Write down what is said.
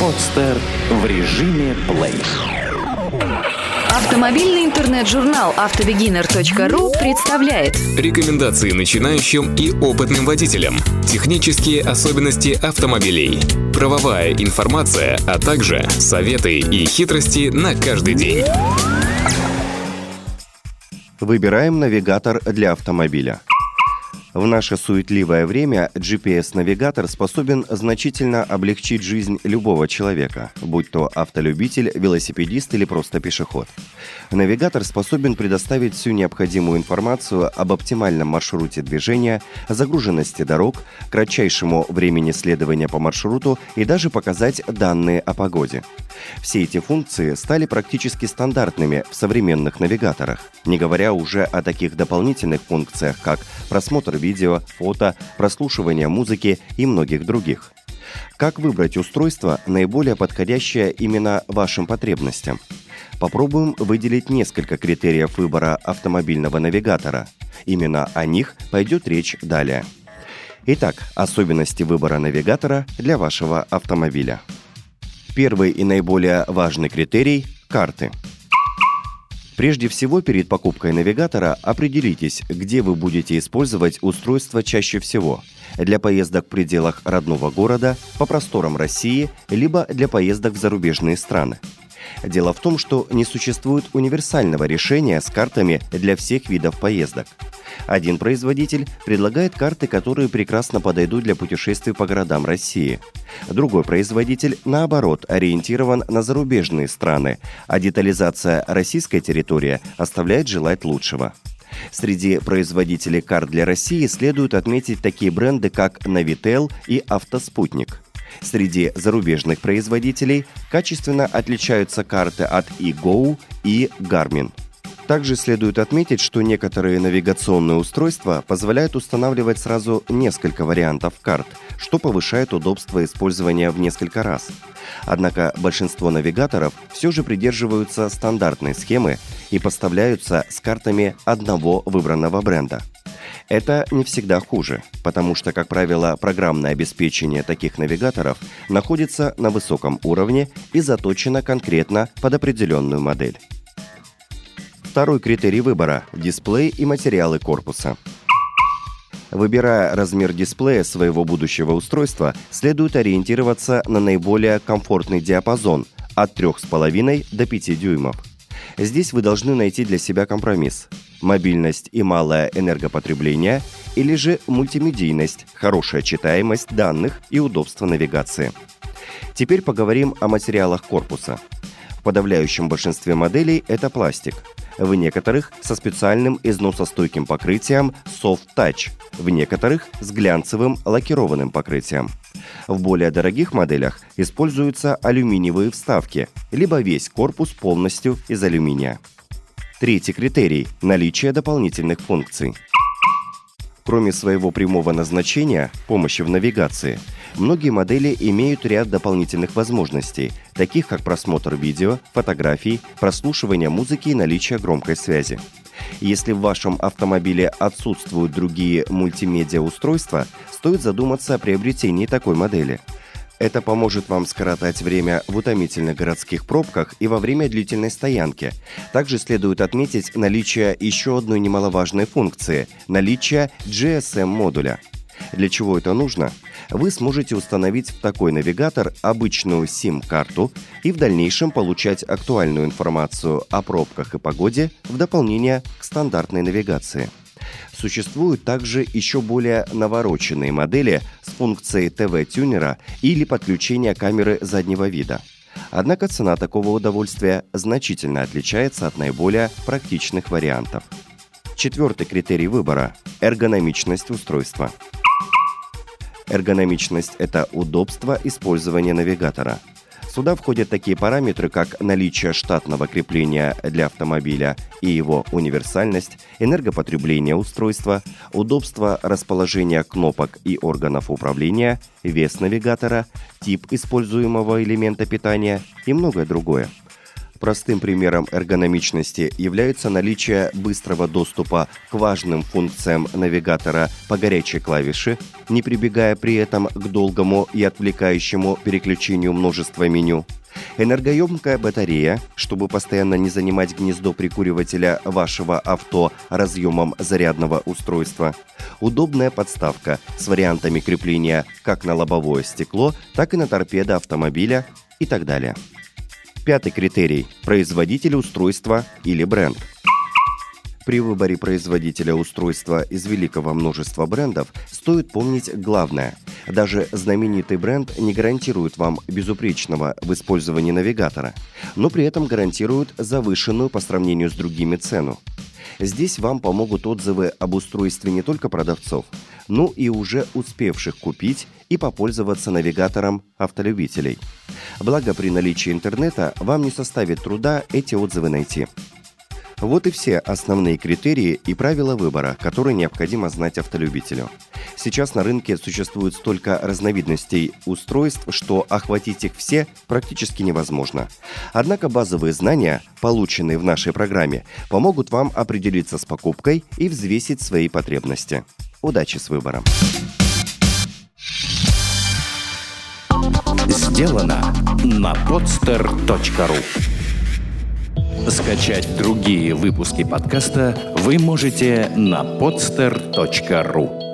Подстер в режиме плей. Автомобильный интернет-журнал автобегинер.ру представляет Рекомендации начинающим и опытным водителям. Технические особенности автомобилей. Правовая информация, а также советы и хитрости на каждый день. Выбираем навигатор для автомобиля. В наше суетливое время GPS-навигатор способен значительно облегчить жизнь любого человека, будь то автолюбитель, велосипедист или просто пешеход. Навигатор способен предоставить всю необходимую информацию об оптимальном маршруте движения, загруженности дорог, кратчайшему времени следования по маршруту и даже показать данные о погоде. Все эти функции стали практически стандартными в современных навигаторах, не говоря уже о таких дополнительных функциях, как просмотр видео, фото, прослушивание музыки и многих других. Как выбрать устройство, наиболее подходящее именно вашим потребностям? Попробуем выделить несколько критериев выбора автомобильного навигатора. Именно о них пойдет речь далее. Итак, особенности выбора навигатора для вашего автомобиля. Первый и наиболее важный критерий – карты – Прежде всего, перед покупкой навигатора определитесь, где вы будете использовать устройство чаще всего – для поездок в пределах родного города, по просторам России, либо для поездок в зарубежные страны. Дело в том, что не существует универсального решения с картами для всех видов поездок. Один производитель предлагает карты, которые прекрасно подойдут для путешествий по городам России. Другой производитель, наоборот, ориентирован на зарубежные страны, а детализация российской территории оставляет желать лучшего. Среди производителей карт для России следует отметить такие бренды, как Navitel и Автоспутник. Среди зарубежных производителей качественно отличаются карты от eGo и Garmin – также следует отметить, что некоторые навигационные устройства позволяют устанавливать сразу несколько вариантов карт, что повышает удобство использования в несколько раз. Однако большинство навигаторов все же придерживаются стандартной схемы и поставляются с картами одного выбранного бренда. Это не всегда хуже, потому что, как правило, программное обеспечение таких навигаторов находится на высоком уровне и заточено конкретно под определенную модель. Второй критерий выбора – дисплей и материалы корпуса. Выбирая размер дисплея своего будущего устройства, следует ориентироваться на наиболее комфортный диапазон от 3,5 до 5 дюймов. Здесь вы должны найти для себя компромисс – мобильность и малое энергопотребление или же мультимедийность, хорошая читаемость данных и удобство навигации. Теперь поговорим о материалах корпуса. В подавляющем большинстве моделей это пластик – в некоторых со специальным износостойким покрытием Soft Touch, в некоторых с глянцевым лакированным покрытием. В более дорогих моделях используются алюминиевые вставки, либо весь корпус полностью из алюминия. Третий критерий – наличие дополнительных функций. Кроме своего прямого назначения – помощи в навигации – Многие модели имеют ряд дополнительных возможностей, таких как просмотр видео, фотографий, прослушивание музыки и наличие громкой связи. Если в вашем автомобиле отсутствуют другие мультимедиа-устройства, стоит задуматься о приобретении такой модели. Это поможет вам скоротать время в утомительных городских пробках и во время длительной стоянки. Также следует отметить наличие еще одной немаловажной функции – наличие GSM-модуля – для чего это нужно? Вы сможете установить в такой навигатор обычную SIM-карту и в дальнейшем получать актуальную информацию о пробках и погоде в дополнение к стандартной навигации. Существуют также еще более навороченные модели с функцией ТВ-тюнера или подключения камеры заднего вида. Однако цена такого удовольствия значительно отличается от наиболее практичных вариантов. Четвертый критерий выбора – эргономичность устройства – Эргономичность – это удобство использования навигатора. Сюда входят такие параметры, как наличие штатного крепления для автомобиля и его универсальность, энергопотребление устройства, удобство расположения кнопок и органов управления, вес навигатора, тип используемого элемента питания и многое другое. Простым примером эргономичности является наличие быстрого доступа к важным функциям навигатора по горячей клавише, не прибегая при этом к долгому и отвлекающему переключению множества меню, Энергоемкая батарея, чтобы постоянно не занимать гнездо прикуривателя вашего авто разъемом зарядного устройства. Удобная подставка с вариантами крепления как на лобовое стекло, так и на торпедо автомобиля и так далее. Пятый критерий – производитель устройства или бренд. При выборе производителя устройства из великого множества брендов стоит помнить главное. Даже знаменитый бренд не гарантирует вам безупречного в использовании навигатора, но при этом гарантирует завышенную по сравнению с другими цену. Здесь вам помогут отзывы об устройстве не только продавцов, но и уже успевших купить и попользоваться навигатором автолюбителей. Благо при наличии интернета вам не составит труда эти отзывы найти. Вот и все основные критерии и правила выбора, которые необходимо знать автолюбителю. Сейчас на рынке существует столько разновидностей устройств, что охватить их все практически невозможно. Однако базовые знания, полученные в нашей программе, помогут вам определиться с покупкой и взвесить свои потребности. Удачи с выбором! Сделано на podster.ru Скачать другие выпуски подкаста вы можете на podster.ru